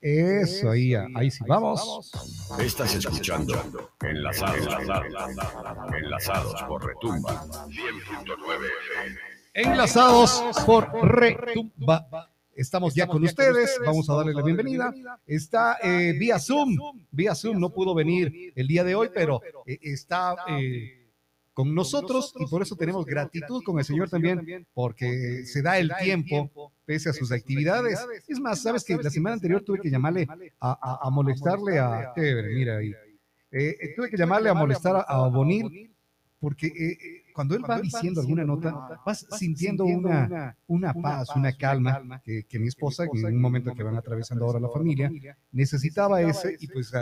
Eso, ahí, ahí sí, vamos. Estás escuchando Enlazados, enlazados, enlazados por Retumba 100.9 Enlazados por Retumba. Estamos ya con ustedes, vamos a darle la bienvenida. Está eh, vía Zoom, vía Zoom, no pudo venir el día de hoy, pero eh, está eh, con nosotros y por eso tenemos gratitud con el Señor también, porque se da el tiempo pese a sus actividades. Es más, sabes que la semana anterior tuve que llamarle a, molestarle a... Mira ahí. tuve que llamarle a molestar a, Bonil porque cuando él va diciendo alguna nota, vas sintiendo una, una paz, una calma que, que mi esposa, en un momento que van atravesando ahora la familia, necesitaba ese y pues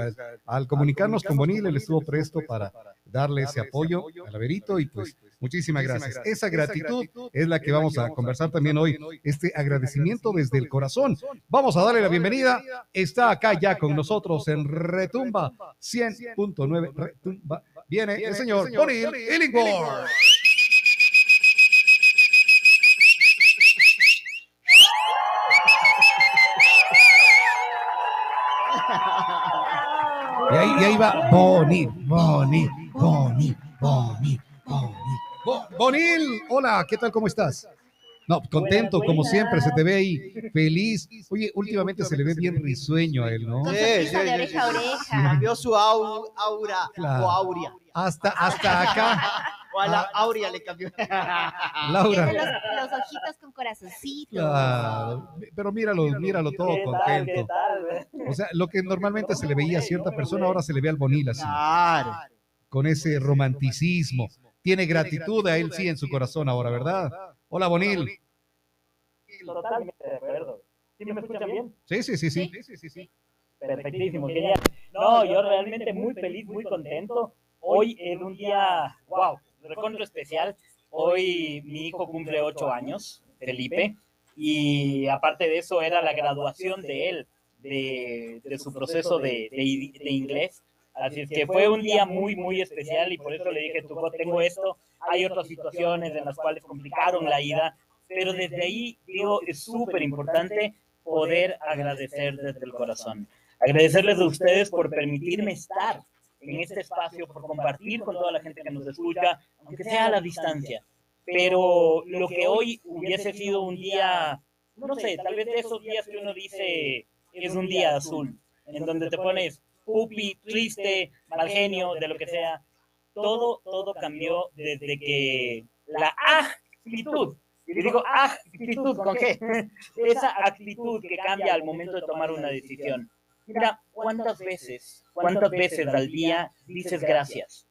al, comunicarnos con Bonil, él estuvo presto para darle ese apoyo al Averito y pues muchísimas gracias. Esa gratitud es la que vamos a conversar también hoy, este agradecimiento desde el corazón. Vamos a darle la bienvenida. Está acá ya con nosotros en Retumba 100.9 Retumba viene, el señor, Bonil Illingworth. Y ahí, y ahí va Bonil, Bonil, Bonil, Bonil, Bonil. Bonil, hola, ¿qué tal? ¿Cómo estás? No, contento, como siempre, se te ve ahí feliz. Oye, últimamente se le ve bien risueño a él, ¿no? Sí, sí, sí, de oreja a oreja. Cambió su aura o aurea. Hasta, hasta acá. O a la ah. Aurea le cambió. Laura. Los, los, ojitos con corazoncito. Claro, pero míralo, míralo todo contento. O sea, lo que normalmente se le veía a cierta persona, ahora se le ve al Bonil así. Claro. Con ese romanticismo. Tiene gratitud a él, sí, en su corazón ahora, ¿verdad? Hola, Bonil. Totalmente de acuerdo. ¿Sí me escuchan bien? Sí, sí, sí, sí. sí, sí, sí. Perfectísimo, genial. No, yo realmente muy feliz, muy contento. Hoy es un día, wow, recontra especial. Hoy mi hijo cumple ocho años, Felipe, y aparte de eso era la graduación de él, de, de su proceso de, de, de inglés. Así es que fue un día muy, muy especial y por eso le dije, tú tengo esto, hay otras situaciones en las cuales complicaron la ida, pero desde ahí digo, es súper importante poder agradecer desde el corazón. Agradecerles a ustedes por permitirme estar en este espacio, por compartir con toda la gente que nos escucha, aunque sea a la distancia. Pero lo que hoy hubiese sido un día, no sé, tal vez de esos días que uno dice es un día azul, en donde te pones pupi, triste, mal genio, de lo que sea. Todo, todo cambió desde que la actitud, y digo actitud, ¿con qué? Esa actitud que cambia al momento de tomar una decisión. Mira, ¿cuántas veces, cuántas veces al día dices gracias?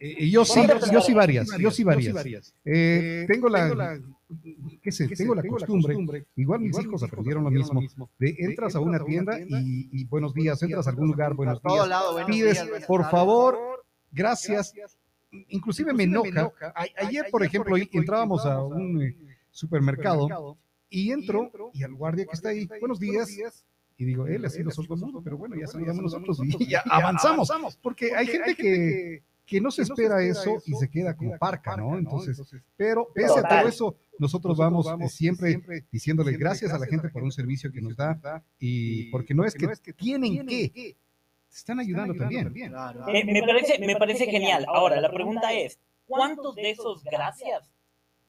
Eh, yo sí, yo sí varias, yo sí varias. Eh, tengo la, ¿qué sé? Tengo la costumbre, igual mis hijos aprendieron lo mismo, de entras a una tienda y, buenos días, entras a algún lugar, buenos días, pides, por favor, gracias, inclusive me enoja. Ayer, por ejemplo, entrábamos a un eh, supermercado y entro y al guardia que está ahí, buenos días, y digo, él sido sordo pero bueno, ya sabíamos nosotros y ya avanzamos, porque hay gente que que no se espera eso y se queda como parca, ¿no? Entonces, pero pese a todo eso, nosotros vamos eh, siempre diciéndole gracias a la gente por un servicio que nos da y porque no es que tienen que, están ayudando también. Eh, me, parece, me parece genial. Ahora, la pregunta es, ¿cuántos de esos gracias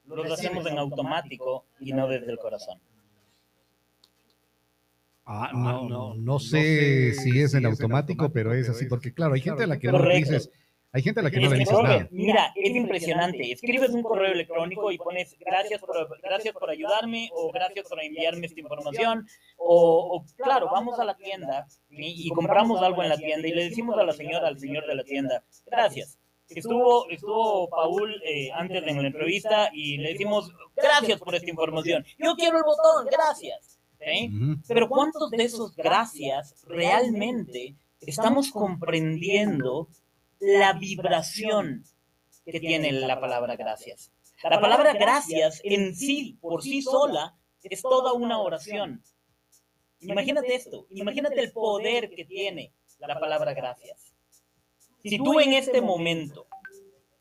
los hacemos en automático y no desde el corazón? Ah, no, no, no, sé si es en automático, pero es así, porque claro, hay gente a la que no dices, hay gente a la que no le dices nada. Mira, es impresionante. Escribes un correo electrónico y pones gracias por, gracias por ayudarme o gracias por enviarme esta información. O, claro, vamos a la tienda y, compramos algo en la tienda y le decimos a la señora, al señor de la tienda, gracias. Estuvo, estuvo Paul eh, antes en la entrevista y le decimos, gracias por esta información. Yo quiero el botón, gracias. Pero ¿cuántos de esos gracias realmente estamos comprendiendo la vibración que tiene la palabra gracias. La palabra gracias en sí, por sí sola, es toda una oración. Imagínate esto, imagínate el poder que tiene la palabra gracias. Si tú en este momento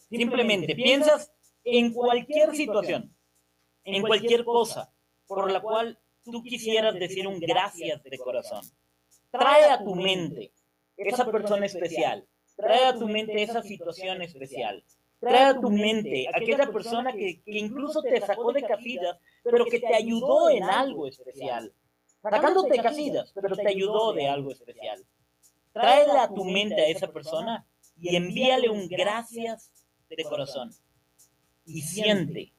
simplemente piensas en cualquier situación, en cualquier cosa por la cual tú quisieras decir un gracias de corazón, trae a tu mente esa persona especial, trae a tu mente esa situación especial, trae a tu mente aquella persona que, que incluso te sacó de casillas, pero que te ayudó en algo especial, sacándote de casillas, pero te ayudó de algo especial. Tráele a tu mente a esa persona y envíale un gracias de corazón. Y siente,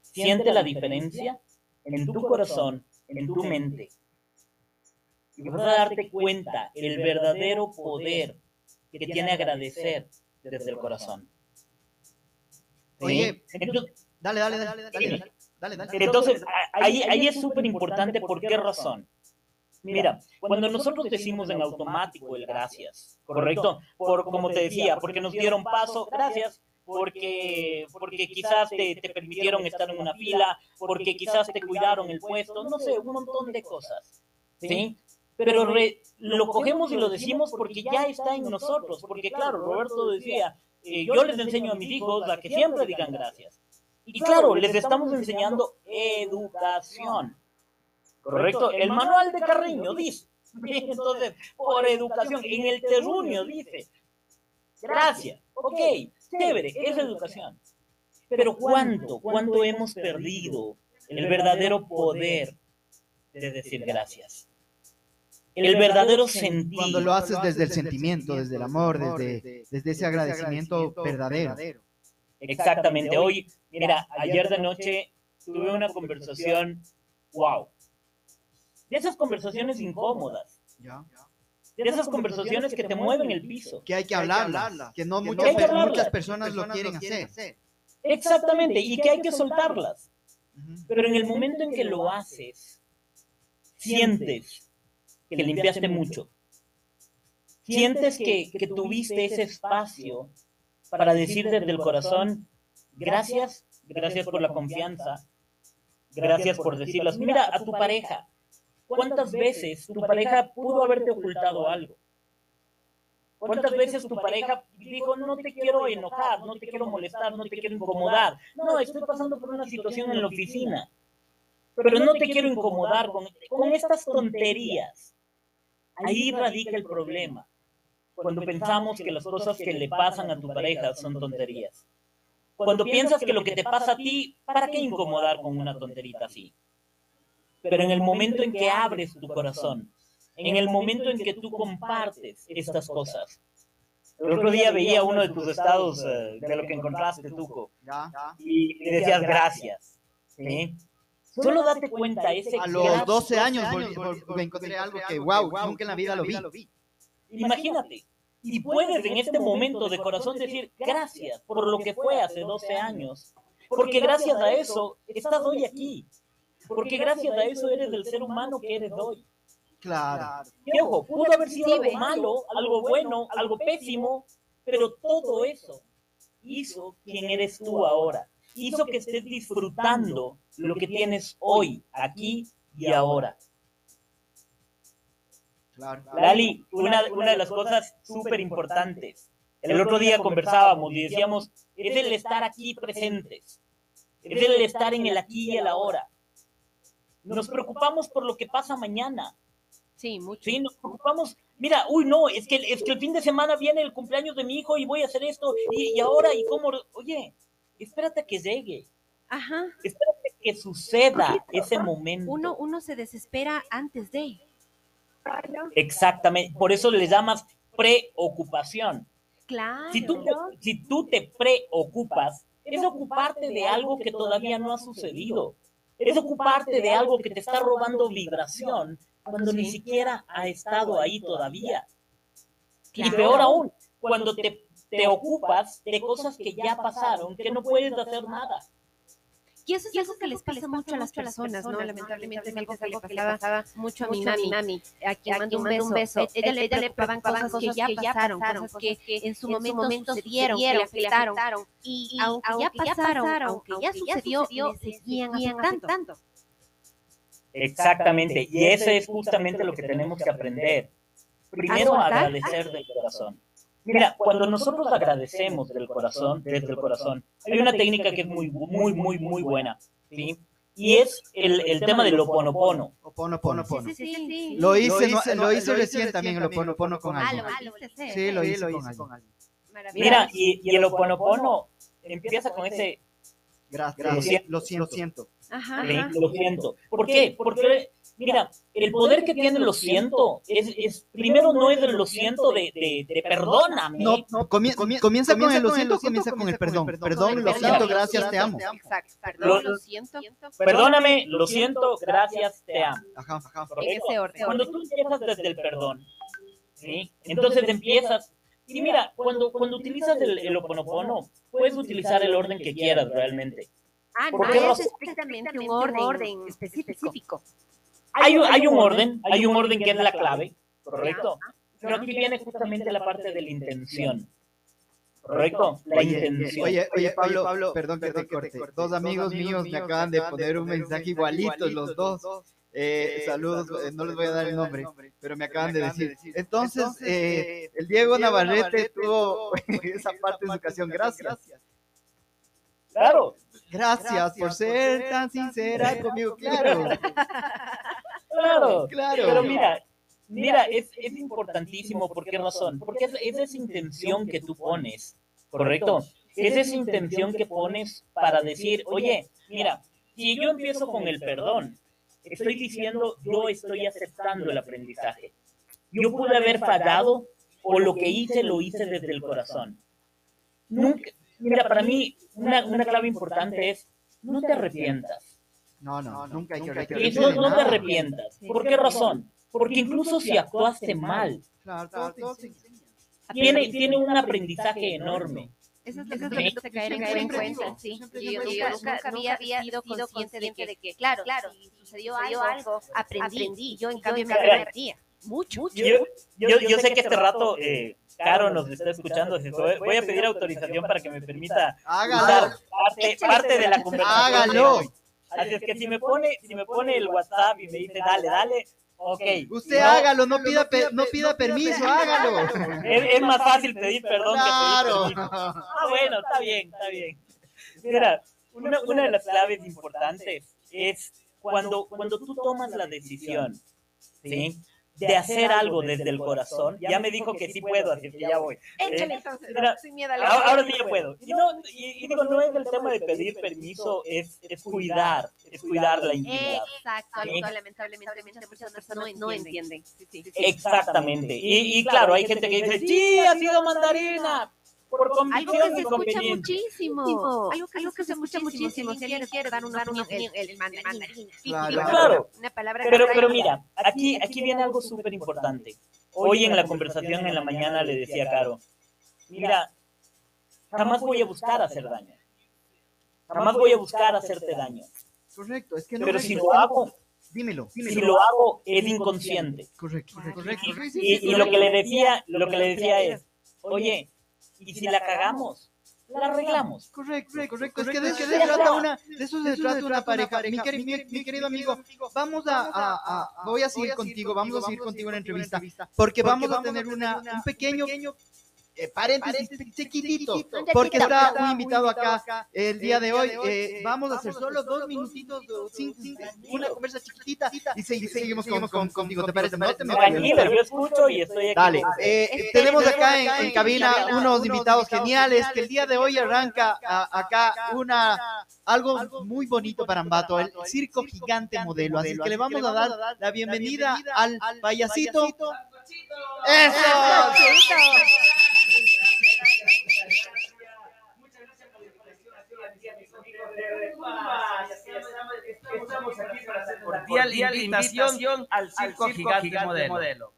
siente la diferencia en tu corazón, en tu mente. Y vas a darte cuenta el verdadero poder que tiene agradecer desde el corazón. Oye, dale, dale, dale, dale, dale, dale, Entonces, ahí, ahí es súper importante. ¿Por qué razón? Mira, cuando nosotros decimos en automático el gracias, ¿correcto? Por, como te decía, porque nos dieron paso, gracias, porque, porque quizás te, te, permitieron estar en una fila, porque quizás te cuidaron el puesto, no sé, un montón de cosas, ¿sí? Pero lo cogemos y lo decimos porque ya está en nosotros, porque claro, Roberto decía, eh, yo les enseño a mis hijos a que siempre digan gracias. Y claro, les estamos enseñando educación. ¿correcto? El manual de Carreño dice, entonces, por educación, en el terruño dice, gracias, ok, chévere, es educación. Pero ¿cuánto, cuánto hemos perdido el verdadero poder de decir gracias? El verdadero sentido. Cuando lo haces desde el sentimiento, desde el amor, desde, desde ese agradecimiento verdadero. Exactamente. Hoy, mira, ayer de noche tuve una conversación, wow, de esas conversaciones incómodas. De esas conversaciones que te mueven el piso. Que hay que hablarlas, que no muchas, muchas personas lo quieren hacer. Exactamente, y que hay que soltarlas. Pero en el momento en que lo haces, sientes que limpiaste mucho. Sientes que, que tuviste ese espacio para decir desde el corazón, gracias, gracias por la confianza, gracias por decirlas. Mira a tu pareja, ¿Cuántas veces tu pareja pudo haberte ocultado algo? ¿Cuántas veces tu pareja dijo, no te quiero enojar, no te quiero molestar, no te quiero incomodar? No, estoy pasando por una situación en la oficina, pero no te quiero incomodar con, con estas tonterías. Ahí radica el problema, cuando pensamos que las cosas que le pasan a tu pareja son tonterías. Cuando piensas que lo que te pasa a ti, ¿para qué incomodar con una tonterita así? pero en el momento en que abres tu corazón, en el momento en que tú compartes estas cosas. El otro día veía uno de tus estados eh, de lo que encontraste, Tuco, y decías gracias. Solo date cuenta, ese A los 12 años me encontré algo que, wow, nunca en la vida lo vi. Imagínate, y puedes en este momento de corazón decir gracias por lo que fue hace 12 años, porque gracias a eso estás hoy aquí. Porque gracias a eso eres el ser humano que eres hoy. Claro. Y ojo, pudo haber sido algo malo, algo bueno, algo pésimo, pero todo eso hizo quien eres tú ahora. Hizo que estés disfrutando lo que tienes hoy, aquí y ahora. Claro. Lali, una, una de las cosas súper importantes. El otro día conversábamos y decíamos, es el estar aquí presentes. Es el estar en el aquí y el ahora. Nos preocupamos por lo que pasa mañana. Sí, mucho. Sí, nos preocupamos. Mira, uy, no, es que, es que el fin de semana viene el cumpleaños de mi hijo y voy a hacer esto. Y, y ahora, ¿y cómo? Oye, espérate que llegue. Ajá. Espérate que suceda ese momento. Uno, uno se desespera antes de. Exactamente. Por eso le llamas preocupación. Claro. Si tú, si tú te preocupas, es ocuparte de algo que todavía no ha sucedido es ocuparte de algo que te está robando vibración cuando ni siquiera ha estado ahí todavía. Y peor aún, cuando te, te ocupas de cosas que ya pasaron, que no puedes hacer nada. Y eso es algo que les pasa mucho a las personas, ¿no? Lamentablemente es algo que le pasaba mucho a mi mami, a quien mando un beso. Ella le, ella le preocupaban cosas que ya pasaron, cosas que en su momento sucedieron, que le afectaron. Y aunque ya pasaron, aunque ya sucedió, le seguían afectando. Exactamente, y eso es justamente lo que tenemos que aprender. Primero, agradecer del corazón. Mira, cuando nosotros agradecemos del corazón, desde el corazón, hay una técnica que es muy, muy, muy, muy buena, ¿sí? y es el, el tema del oponopono. Oponopono. Sí, sí, sí, sí. Lo hice, no- lo hice recién también el oponopono con Ah, alguien. lo sí. Sí, lo hice con alguien. Mira, y, y el oponopono empieza con ese Gracias. Lo siento. Lo siento. Lo. Ajá, ajá. lo siento. ¿Por qué? Porque, mira, el poder que tiene lo siento es, es primero no es el lo siento de, de, de perdóname. No, no, comie- comie- comienza con el lo siento, comienza con el perdón. Perdón, lo siento, gracias, te amo. Exacto. Lo- Perdón, lo siento. Perdóname, lo siento, gracias, te amo. Ajá, ajá. Ese orden. Cuando tú empiezas desde el perdón, ¿sí? Entonces empiezas. Y mira, cuando, cuando utilizas el, el oponopono, puedes utilizar el orden que quieras realmente. Ah, ¿Por no es estrictamente un orden específico. Hay, un- hay un orden, hay un orden que es la clave, ¿correcto? Pero aquí viene justamente la parte de la intención. ¿Correcto? La Oye, intención. Oye, oye, Pablo, Pablo, perdón que te corte. Dos amigos míos me acaban de poner un mensaje igualito, los dos. Eh, saludos, eh, no les voy a dar el nombre, pero me acaban de decir. Entonces, eh, el Diego Navarrete tuvo esa parte de su canción. Gracias. Claro, Gracias por ser tan sincera conmigo. Claro, claro. claro. Pero mira, mira, es, es importantísimo. ¿Por qué razón? Porque es, es esa intención que tú pones, ¿correcto? Es esa intención que pones para decir, oye, mira, si yo empiezo con el perdón, estoy diciendo, yo estoy aceptando el aprendizaje. Yo pude haber fallado o lo que hice lo hice desde el corazón. Nunca, mira, para mí una, una clave importante es, no te arrepientas. No, no, nunca hay que arrepentirse no, no te arrepientas. ¿Por qué razón? Porque incluso si actuaste mal, tiene, tiene un aprendizaje enorme. Eso es lo que tenemos que caer en Siempre cuenta, sí. siempre Y digo, yo nunca- había sido consciente de que, de que, claro, claro, si sucedió algo, aprendí, yo en cambio me arrepentía. Mucho, mucho. Yo, yo, yo sé que este rato eh, Caro nos está escuchando. Voy a pedir autorización para que me permita usar parte, parte de la conversación. de hágalo. Así es que si me pone, si me pone el WhatsApp y me dice dale, dale, ok. Usted No, hágalo, no pida, pe- no pida permiso, hágalo. Es, es más fácil pedir perdón Claro. que pedir permiso. Ah, bueno, está bien, está bien. Mira, una, una de las claves importantes es cuando, cuando tú tomas la decisión, ¿sí? De hacer algo desde el corazón. Ya me dijo que sí puedo, así que ya voy. Échale Eh, entonces, sin miedo a la Ahora, ahora sí yo puedo. Y, no, y, y digo, no es el tema de pedir permiso, es, es cuidar, es cuidar la intimidad. Exacto, algo lamentablemente muchas personas no entienden. Sí, sí, sí. Exactamente. Y, y claro, hay gente que dice, sí, ha sido mandarina. Por Algo que se escucha muchísimo. Algo que, algo que se escucha muchísimo. Si alguien quiere dar una opinión, el, mandarín. Claro. Una palabra Pero, pero mira, aquí, aquí viene algo súper importante. Hoy en la conversación en la mañana le decía a Caro, mira, jamás voy a buscar hacer daño. Jamás voy a buscar hacerte daño. Correcto, es que no. Pero si lo hago, dímelo, si dímelo. lo hago es inconsciente. Correcto, correcto. Y, y lo que le decía, lo que le decía es, oye, y si la cagamos, la arreglamos. Correcto, correcto. Es que de eso se trata una, de eso se trata una pareja. Mi, queri- mi- mi querido amigo, vamos a, a- a- voy a seguir contigo, vamos a seguir contigo en la entrevista, porque vamos a tener una, un pequeño eh, paréntesis chiquitito, porque está un invitado acá el día de hoy. eh, vamos a hacer solo dos minutitos, o cinco- cinco- una conversa chiquitita y segui- seguimos con, con- contigo. ¿Te parece? No te me Tranquilo, yo escucho y estoy aquí. Dale, eh, tenemos acá en, en cabina unos invitados geniales que el día de hoy arranca a- acá una algo muy bonito para Ambato, el Circo Gigante Modelo. Así que le vamos a dar la bienvenida al payasito. ¡Eso! Cordial invitación al Circo Gigante Modelo.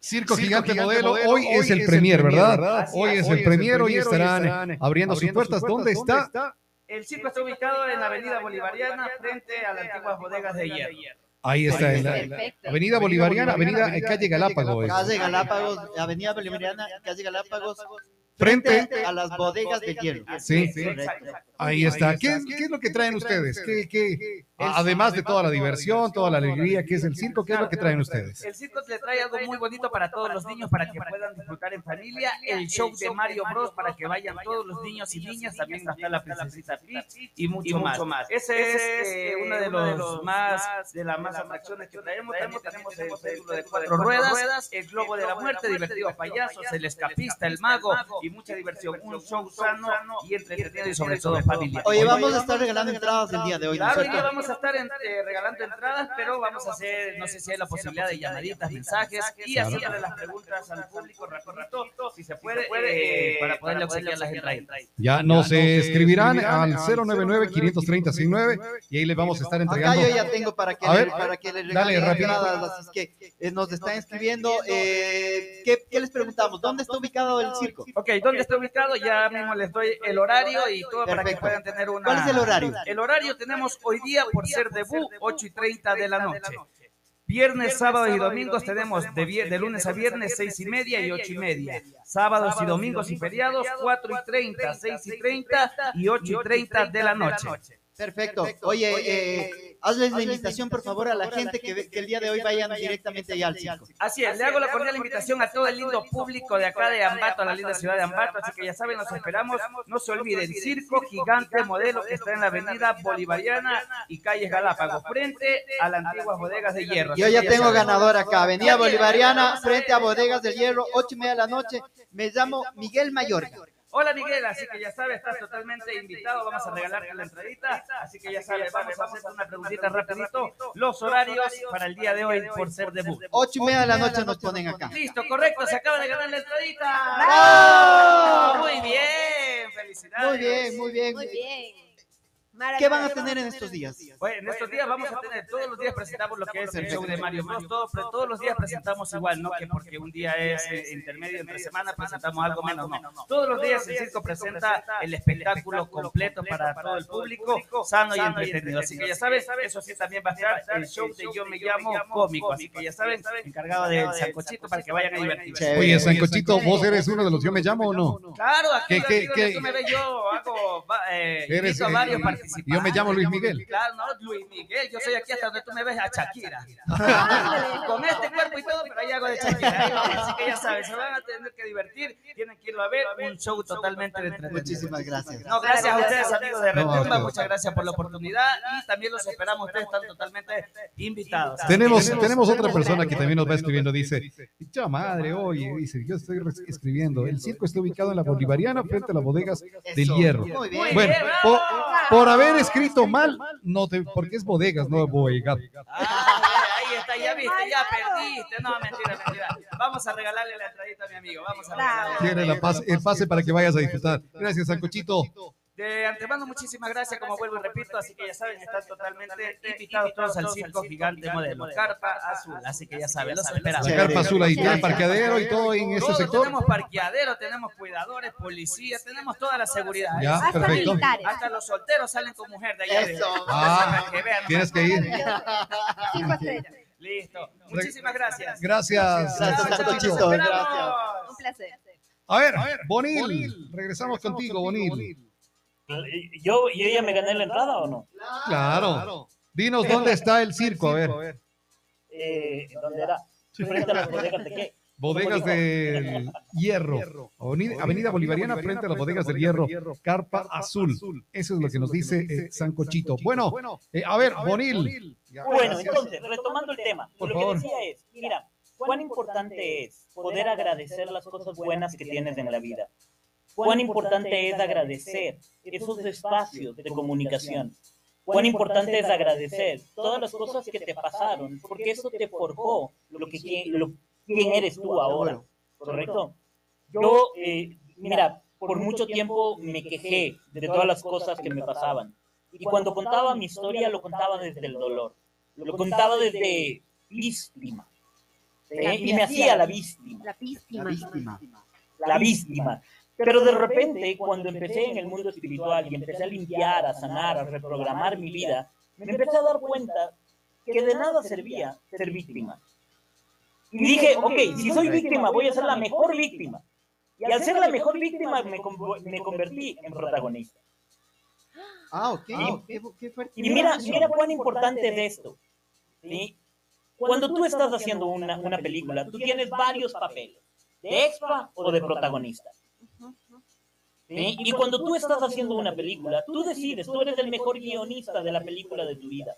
Circo Gigante Modelo, hoy es el premier, ¿verdad? Hoy es el premier, hoy estarán abriendo sus puertas. ¿Dónde está? El circo está ubicado en la Avenida Bolivariana frente a las antiguas bodegas de hierro. Ahí está, en la Perfecto. Avenida Bolivariana, Avenida eh, Calle Galápagos. Calle Galápagos, Avenida Bolivariana, Calle Galápagos, frente a las bodegas de hierro. Sí, Correcto. ahí está. ¿Qué, qué es lo que traen ustedes? ¿Qué, qué, además de toda la diversión, toda la alegría que es el circo, ¿qué es lo que traen ustedes? El circo le trae algo muy bonito para todos los niños, para que puedan disfrutar en familia. El show de Mario Bros. para que vayan todos los niños y niñas. También está la princesita Peach y mucho, más. Ese es eh, uno de los más, de las más atracciones que traemos. También tenemos el círculo de cuatro ruedas, el globo de la muerte, divertidos payasos, el escapista, el mago y mucha diversión. Un show sano y entretenido y sobre todo familiar. Oye, vamos a estar regalando entradas el día de hoy, ¿no es Claro, vamos a estar eh, regalando entradas, pero vamos a hacer, no sé si hay la posibilidad de llamaditas, mensajes y haciéndole las preguntas al público rapidito, si se puede, eh, para poderle obsequiar las entradas. Ya nos eh, escribirán al 099-530-69 y ahí les vamos a estar Acá entregando. yo ya tengo para que, ver, para que le dale, regalen entradas, así es que eh, nos están escribiendo. Eh, ¿qué, qué les preguntamos? ¿Dónde está ubicado el circo? Ok, ¿dónde está ubicado? Ya mismo les doy el horario y todo para que Perfecto. puedan tener una... ¿Cuál es el horario? El horario tenemos hoy día, por ser debut, 8 y 30 de la noche. Viernes, sábados y domingos tenemos de, de lunes a viernes 6 y media y 8 y media. Sábados y domingos y feriados 4 y 30, 6 y 30 y 8 y 30 de la noche. Perfecto. Oye, eh, hazles la invitación, por favor, a la gente que, ve- que el día de hoy vayan directamente allá al circo. Así es, le hago la cordial invitación a todo el lindo público de acá de Ambato, a la linda ciudad de Ambato, así que ya saben, los esperamos. No se olviden, Circo Gigante Modelo que está en la avenida Bolivariana y calles Galápagos, frente a las antiguas bodegas de hierro. Yo ya tengo ganador acá, Avenida Bolivariana, frente a Bodegas del Hierro, ocho y media de la noche. Me llamo Miguel Mayorga. Hola Miguel, así que ya sabes, estás totalmente invitado, vamos a regalarte la entradita, así que ya sabes, vamos a hacer una preguntita rapidito, los horarios para el día de hoy por ser debut. Ocho y media de la noche nos ponen acá. Listo, correcto, se acaba de ganar la entradita. ¡Bravo! Muy bien, felicidades. Muy bien, muy bien. Muy bien. ¿Qué van a tener en estos días? Bueno, en estos días vamos a tener, todos los días presentamos lo que es el show de Mario Bros. Todos, pero todos los días presentamos igual, no que porque un día es eh, intermedio entre semana presentamos algo menos, no. Todos los días el circo presenta el espectáculo completo para todo el público, sano y entretenido. Así que ya saben, eso sí también va a estar el show de Yo Me Llamo Cómico. Así que ya saben, encargado del sancochito para que vayan a divertirse. Oye, Sancochito, ¿vos eres uno de los Yo Me Llamo o no? Claro, aquí, me ves, yo hago, eh, Eres, invito a eh, varios participantes. Yo me llamo Luis Miguel. Claro, no, Luis Miguel, yo soy aquí hasta donde tú me ves a Shakira. Con este cuerpo y todo, pero ahí hago de Shakira. Ahí vamos, así que ya saben, se van a tener que divertir, tienen que irlo a ver, un show totalmente de entretenido. Muchísimas gracias. No, gracias a ustedes, amigos de Retumba, muchas gracias por la oportunidad y también los esperamos, ustedes están totalmente invitados. Tenemos, tenemos otra persona que también nos va escribiendo, dice, ¡Cha madre, oye! Dice, yo estoy escribiendo, el circo está ubicado en la Bolivariana frente a las bodegas del hierro. Muy bien. Bueno, por, por haber escrito mal, no te, porque es bodegas, no bodegas. Ah, ahí está, ya viste, ya perdiste. No, mentira, mentira. Vamos a regalarle la entradita a mi amigo. Vamos a regalarle. la Tiene la paz, el pase para que vayas a disfrutar. Gracias, Sancochito. De antemano, muchísimas gracias, como vuelvo y repito, así que ya saben, están totalmente invitados todos al Circo Gigante Modelo, Carpa Azul, así que ya saben, los esperamos. Carpa azul ahí tiene parqueadero y todo en Todo, sector. tenemos parqueadero, tenemos cuidadores, policía, tenemos toda la seguridad. Ya, Hasta perfecto. militares. Hasta los solteros salen con mujer de allá. Eso. Ah, tienes que ir. Estrellas. Listo. Muchísimas gracias. Gracias. Un placer. A ver, Bonil, regresamos contigo, Bonil. ¿Yo, ¿Yo ya me gané la entrada o no? Claro. Dinos dónde está el circo, a ver. Eh, ¿Dónde era? Frente a las bodegas de qué? Bodegas del Hierro. Avenida, Avenida Bolivariana frente a las bodegas del Hierro. Carpa Azul. Eso es lo que nos dice eh, Sancochito. Bueno, eh, a ver, Bonil. Bueno, entonces, retomando el tema, Por lo favor. que decía es, mira, cuán importante es poder agradecer las cosas buenas que tienes en la vida. Cuán importante es agradecer esos espacios de comunicación. Cuán importante es agradecer todas las cosas que te pasaron, porque eso te forjó lo que lo- quién eres tú ahora, ¿correcto? Yo, eh, mira, por mucho tiempo me quejé de todas las cosas que me pasaban. Y cuando contaba mi historia, lo contaba desde el dolor. Lo contaba desde víctima. ¿eh? Y me hacía la víctima, La víctima. la víctima. Pero de repente, cuando empecé en el mundo espiritual y empecé a limpiar, a sanar, a reprogramar mi vida, me empecé a dar cuenta que de nada servía ser víctima. Y dije, ok, si soy víctima, voy a ser la mejor víctima. Y al ser la mejor víctima me, me convertí en protagonista. Ah, ok. ¿Sí? Qué, fuerte. Y mira, mira cuán importante es esto. ¿sí? Cuando tú estás haciendo una, una película, tú tienes varios papeles, de extra o de protagonista. ¿Sí? Y cuando tú estás haciendo una película, tú decides, tú eres el mejor guionista de la película de tu vida.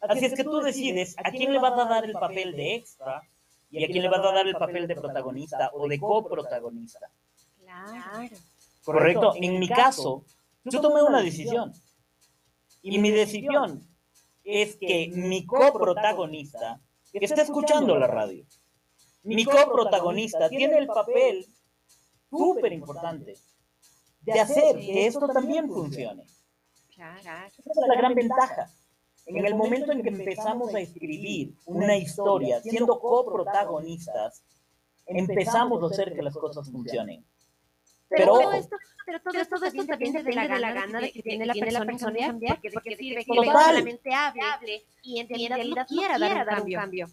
Así es que tú decides a quién le vas a dar el papel de extra y a quién le vas a dar el papel de protagonista o de coprotagonista. Claro. Correcto. En mi caso, yo tomé una decisión. Y mi decisión es que mi coprotagonista, está escuchando la radio, mi coprotagonista tiene el papel súper importante de hacer que esto también funcione. Esa es la gran ventaja. En el momento en que empezamos a escribir una historia siendo coprotagonistas, empezamos a hacer que las cosas funcionen. Pero, todo esto, pero todo, esto, también depende de la, gana de que tiene la persona, cambiar, porque, porque sirve que solamente hable y en realidad quiera dar un cambio.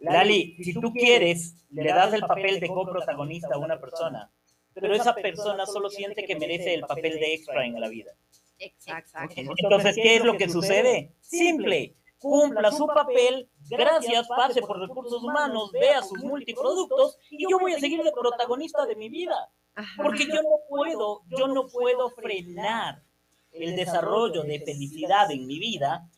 Lali, si tú quieres, le das el papel de coprotagonista a una persona, pero esa persona solo siente que merece el papel de extra en la vida. Exacto. Entonces, ¿qué es lo que sucede? Simple. Cumpla su papel, gracias, pase por recursos humanos, vea sus multiproductos y yo voy a seguir de protagonista de mi vida. Porque yo no puedo, yo no puedo frenar el desarrollo de felicidad en mi vida.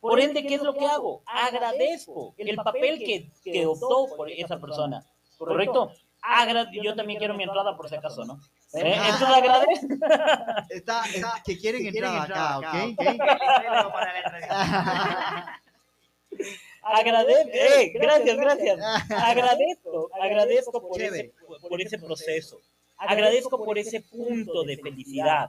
Por ende, ¿qué es lo que hago? Agradezco el papel que, que optó por esa persona. ¿Correcto? yo también quiero mi entrada por si acaso, ¿no? ¿Eh? Eso lo agradezco. Está, que quieren entrar acá, ¿ok? Agradezco, eh, gracias, gracias. Agradezco, agradezco por ese, por ese proceso. Agradezco por ese punto de felicidad.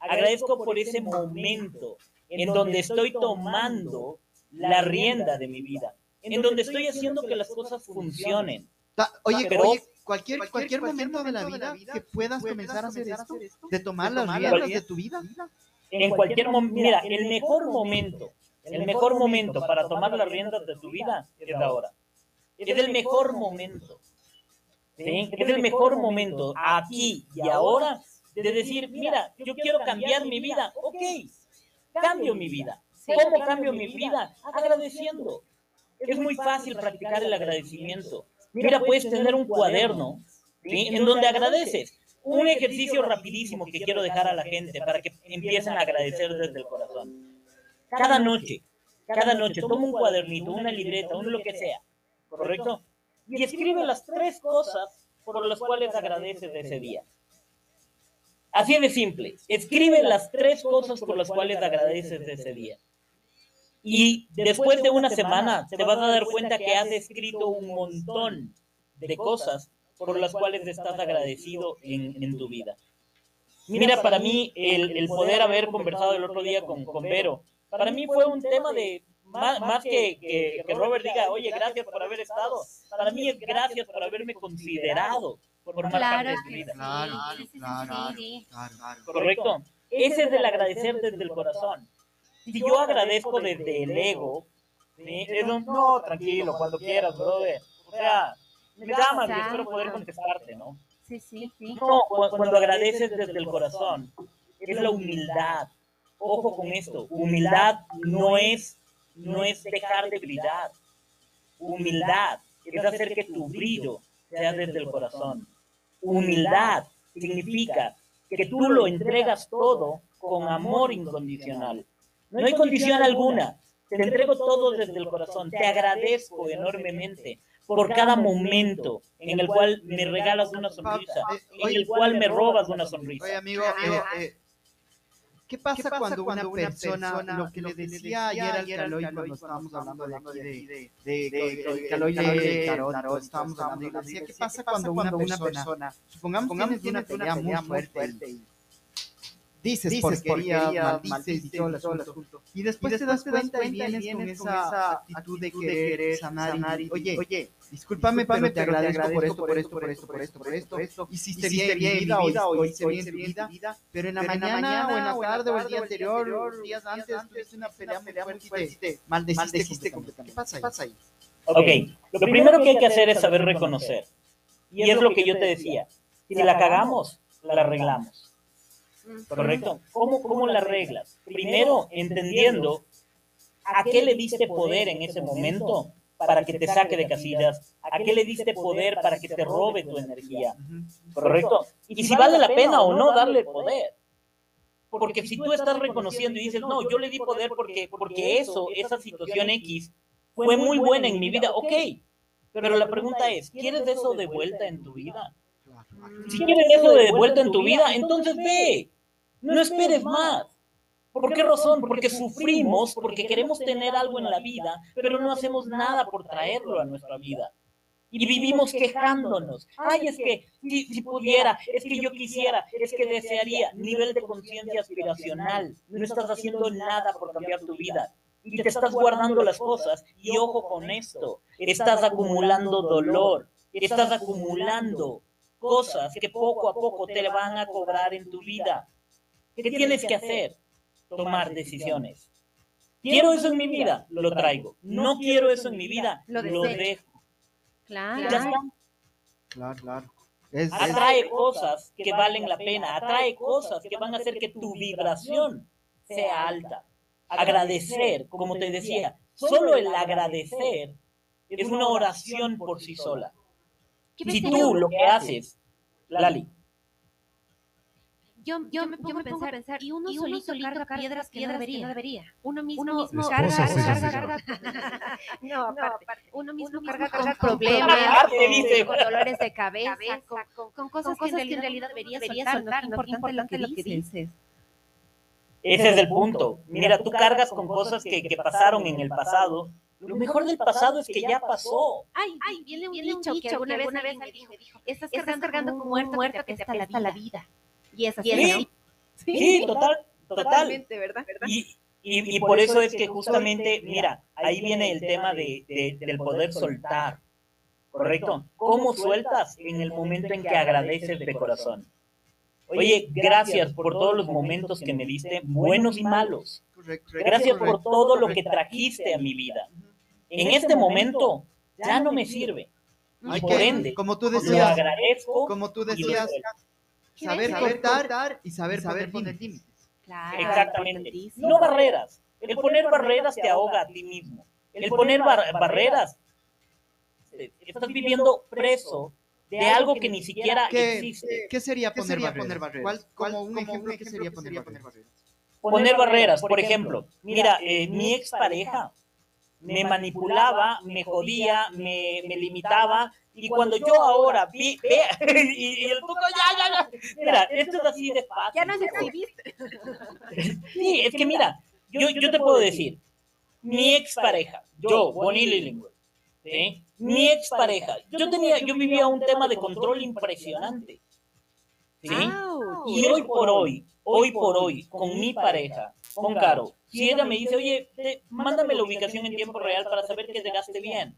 Agradezco por ese momento en donde estoy tomando la rienda de mi vida, en donde estoy haciendo que las cosas funcionen. Oye, pero, cualquier, cualquier, momento de la vida que puedas comenzar a hacer esto, de tomar las riendas de tu vida. En cualquier momento, mira, el mejor momento, el mejor momento para tomar las riendas de tu vida es ahora. Es el mejor momento. ¿sí? Es el mejor momento aquí y ahora de decir, mira, yo quiero cambiar mi vida. Ok, cambio mi vida. ¿Cómo cambio mi vida? Agradeciendo. Es muy fácil practicar el agradecimiento. Mira, puedes tener un cuaderno en donde agradeces. Un ejercicio rapidísimo que quiero dejar a la gente para que empiecen a agradecer desde el corazón. Cada noche, cada noche, toma un cuadernito, una libreta, un lo que sea, ¿correcto? y escribe las tres cosas por las cuales agradeces de ese día. Así de simple. Escribe las tres cosas por las cuales agradeces de ese día. Y después de una semana te vas a dar cuenta que has escrito un montón de cosas por las cuales estás agradecido en, tu vida. Mira, para mí el, poder haber conversado el otro día con, con Vero, para mí fue un tema de, más, más que, que, Robert diga, oye, gracias por haber estado. Para mí es gracias por haberme considerado por parte de tu vida. Claro, claro, claro, Correcto. Ese es el agradecer desde el corazón. Si yo agradezco desde el ego, es un, no, tranquilo, cuando quieras, brother. O sea, me llamas y espero poder contestarte, ¿no? Sí, sí, sí. No, cuando agradeces desde el corazón, es la humildad. Ojo con esto, humildad no es no es dejar de brillar. Humildad es hacer que tu brillo sea desde el corazón. Humildad significa que tú lo entregas todo con amor incondicional. No hay condición alguna. Te entrego todo desde el corazón. Te agradezco enormemente por cada momento en el cual me regalas una sonrisa, en el cual me robas una sonrisa. Oye, amigo, eh, eh, ¿Qué pasa, cuando, una, persona, lo que le decía ayer al Caloy cuando estábamos hablando de aquí de, de, de, Caloy de Tarot, estábamos hablando, decía, ¿qué pasa cuando una persona, supongamos que tienes una pelea muy fuerte dices, dices porquería, porquería maldices, y todo el asunto. Y después, y después te das cuenta, y vienes, con esa actitud de querer sanar, sanar y, oye, oye, discúlpame, pero te agradezco por esto, por esto, por esto, por esto, por esto, por esto. Hiciste bien mi vida, o hice bien tu vida, pero en la mañana o en la tarde o el día anterior, o días antes, tuviste una pelea muy fuerte y maldeciste completamente. ¿Qué pasa ahí? Ok, lo primero que hay que hacer es saber reconocer. Y es lo que yo te decía Si la cagamos, la arreglamos. ¿Correcto? ¿Cómo, cómo la arreglas? Primero, entendiendo a qué le diste poder en ese momento para que te saque de casillas, a qué le diste poder para que te robe tu energía. ¿Correcto? Y si vale la pena o no darle poder. Porque si tú estás reconociendo y dices, no, yo le di poder porque, porque eso, esa situación X, fue muy buena en mi vida, ok. Pero la pregunta es, ¿quieres eso de vuelta en tu vida? Si quieres eso de vuelta en tu vida, entonces ve. No esperes más. ¿Por qué razón? Porque sufrimos, porque queremos tener algo en la vida, pero no hacemos nada por traerlo a nuestra vida. Y vivimos quejándonos. Ay, es que si, pudiera, es que yo quisiera, es que desearía. Nivel de conciencia aspiracional. No estás haciendo nada por cambiar tu vida. Y te estás guardando las cosas. Y ojo con esto. Estás acumulando dolor. Estás acumulando cosas que poco a poco te van a cobrar en tu vida. ¿Qué tienes que hacer? Tomar decisiones. Quiero eso en mi vida, lo traigo. No quiero eso en mi vida, lo dejo. Claro. Claro, claro. Atrae cosas que valen la pena, atrae cosas que van a hacer que tu vibración sea alta. Agradecer, como te decía, solo el agradecer es una oración por sí sola. Si tú lo que haces, Lali, yo, yo, me pongo, yo me a pensar, y uno, y uno solito, carga piedras, que, no debería. no debería. Uno mismo, uno mismo carga, carga, carga, no, aparte, uno mismo carga, carga problemas, con, con, dolores de cabeza, con, con, con cosas, cosas que, en realidad deberías soltar, soltar no, qué importante lo que dices. Ese es el punto. Mira, tú cargas con cosas que, que pasaron en el pasado. Lo mejor del pasado es que ya pasó. Ay, ay, viene un dicho que alguna vez me dijo, estás cargando como un muerto que te apesta la vida. Y es así. Sí, sí, total, totalmente, ¿verdad? Y, y, y, por eso es que justamente, mira, ahí viene el tema de, de, del poder soltar, ¿correcto? ¿Cómo sueltas en el momento en que agradeces de corazón? Oye, gracias por todos los momentos que me diste, buenos y malos. Gracias por todo lo que trajiste a mi vida. En este momento ya no me sirve. Y por ende, como tú decías, lo agradezco. Como tú decías, saber, saber cortar y saber, saber poner límites. Claro, Exactamente. No barreras. El poner barreras te ahoga a ti mismo. El poner bar barreras, eh, estás viviendo preso de algo que ni siquiera existe. ¿Qué sería poner barreras? ¿Cuál, como un ejemplo, ¿qué sería poner barreras? Poner barreras, por ejemplo, mira, eh, mi expareja me manipulaba, me jodía, me, me limitaba, y cuando yo ahora vi, vea, y, el puto ya, ya, ya, mira, esto es así de fácil. Ya. Sí, es que mira, yo, yo te puedo decir, mi expareja, yo, Bonnie Lillingwood, ¿sí? mi expareja, yo tenía, yo vivía un tema de control impresionante. ¿Sí? Y hoy por hoy, hoy por hoy, con mi pareja, con Caro, si ella me dice, oye, mándame la ubicación en tiempo real para saber que llegaste bien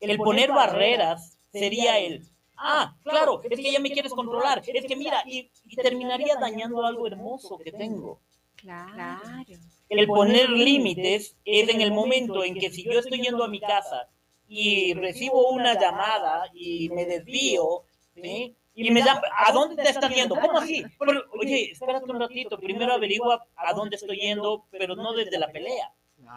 el poner barreras sería el, ah, claro, es que ya me quieres controlar, es que mira, y, terminaría dañando algo hermoso que tengo. Claro. El poner límites es en el momento en que si yo estoy yendo a mi casa y recibo una llamada y me desvío, ¿sí? Y me llama, ¿a dónde te estás yendo? ¿Cómo así? oye, espérate un ratito, primero averigua a dónde estoy yendo, pero no desde la pelea,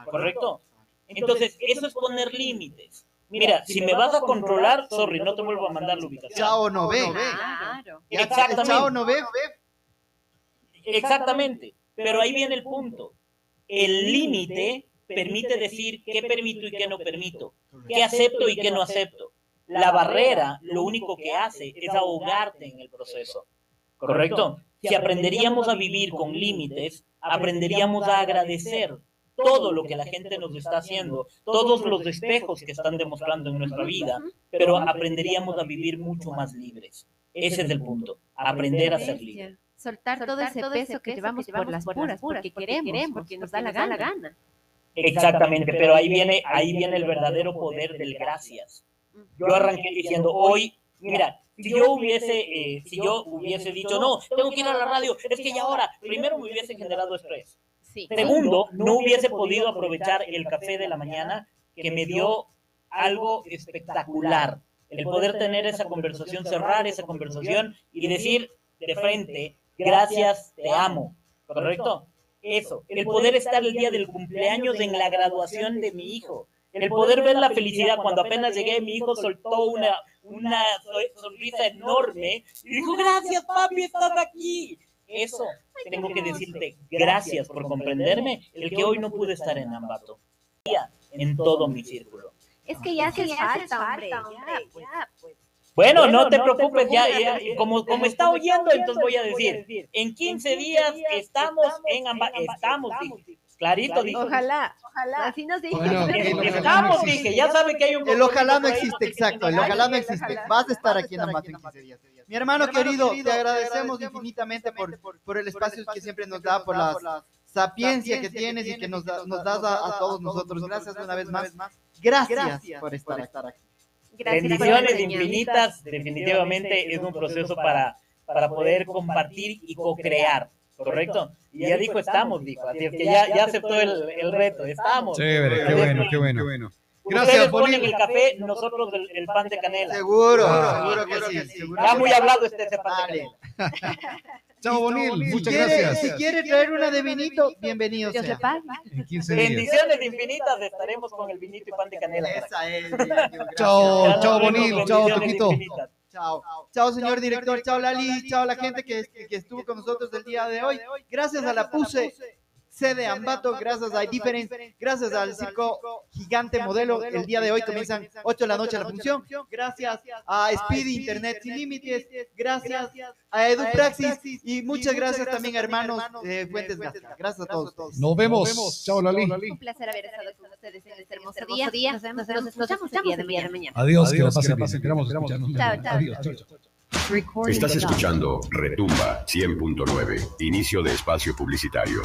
¿correcto? Entonces, eso es poner límites. Mira, si me vas a controlar, sorry, no te vuelvo a mandar la ubicación. Chao, no ve. Claro. Exactamente. Chao, no ve. Exactamente. Pero ahí viene el punto. El límite permite decir qué permito y qué no permito, qué acepto y qué no acepto. La barrera lo único que hace es ahogarte en el proceso. ¿Correcto? Si aprenderíamos a vivir con límites, aprenderíamos a agradecer todo lo que la gente nos está haciendo, todos los espejos que están demostrando en nuestra vida, pero aprenderíamos a vivir mucho más libres. Ese es el punto, aprender a ser libres. Soltar todo ese peso que llevamos por las puras, porque queremos, porque nos da la gana. Exactamente, pero ahí viene, ahí viene el verdadero poder del gracias. Yo arranqué diciendo, hoy, mira, si yo hubiese, eh, si yo hubiese dicho, no, tengo que ir a la radio, es que ya ahora, primero me hubiese generado estrés. Segundo, no hubiese podido aprovechar el café de la mañana que me dio algo espectacular. el poder tener esa conversación, cerrar esa conversación y decir de frente, gracias, te amo, ¿correcto? Eso, el poder estar el día del cumpleaños en la graduación de mi hijo, el poder ver la felicidad cuando apenas llegué, mi hijo soltó una, una sonrisa enorme y dijo, gracias papi, estás aquí. Eso, tengo que decirte gracias por comprenderme, el que hoy no pude estar en Ambato, en todo mi círculo. Es que ya hace falta, hombre, ya, pues. pues. Bueno, no, te, preocupes, ya, como, como está oyendo, entonces voy a decir, en 15 días estamos en Ambato, estamos, Clarito, dijo. Ojalá, ojalá. Así nos dijo. estamos, dije, ya sabe que hay un... El ojalá no existe, exacto, el ojalá no existe. Vas a estar aquí en Ambato en 15 días. Mi hermano querido, te agradecemos infinitamente por, por el espacio que siempre nos da, por la sapiencia que tienes y que nos, nos das a, todos nosotros. Gracias una vez más. Gracias por estar aquí. Bendiciones infinitas, definitivamente es un proceso para, para poder compartir y co-crear. ¿Correcto? Y ya dijo estamos, dijo, así es que ya, ya aceptó el, el reto, estamos. Chévere, qué bueno, qué bueno. Gracias, Ustedes ponen el café, nosotros el, pan de canela. Seguro, seguro que sí. Ya muy hablado este ese pan de canela. Chao, Bonil, muchas gracias. Si quiere traer una de vinito, bienvenido sea. En 15 días. Bendiciones infinitas, estaremos con el vinito y pan de canela. Esa es. Chao, chao, Bonil, chao, Toquito. Chao. Chao, señor director. Chao, Lali. Chao, la gente que, que estuvo con nosotros el día de hoy. Gracias a la PUSE sede Ambato, gracias a Difference, gracias al circo gigante modelo. El día de hoy comienzan 8 de la noche la función. Gracias a Speedy Internet Sin Límites, gracias a EduPraxis y muchas gracias también a hermanos de Fuentes Gasca. Gracias a todos. Nos vemos. Chao, Lali. Un placer haber estado con ustedes en este hermoso día. Nos, escuchamos el día de mañana. Adiós, que la pasen bien. Chao, chao. Adiós, chao, chao. Estás escuchando Retumba 100.9, inicio de espacio publicitario.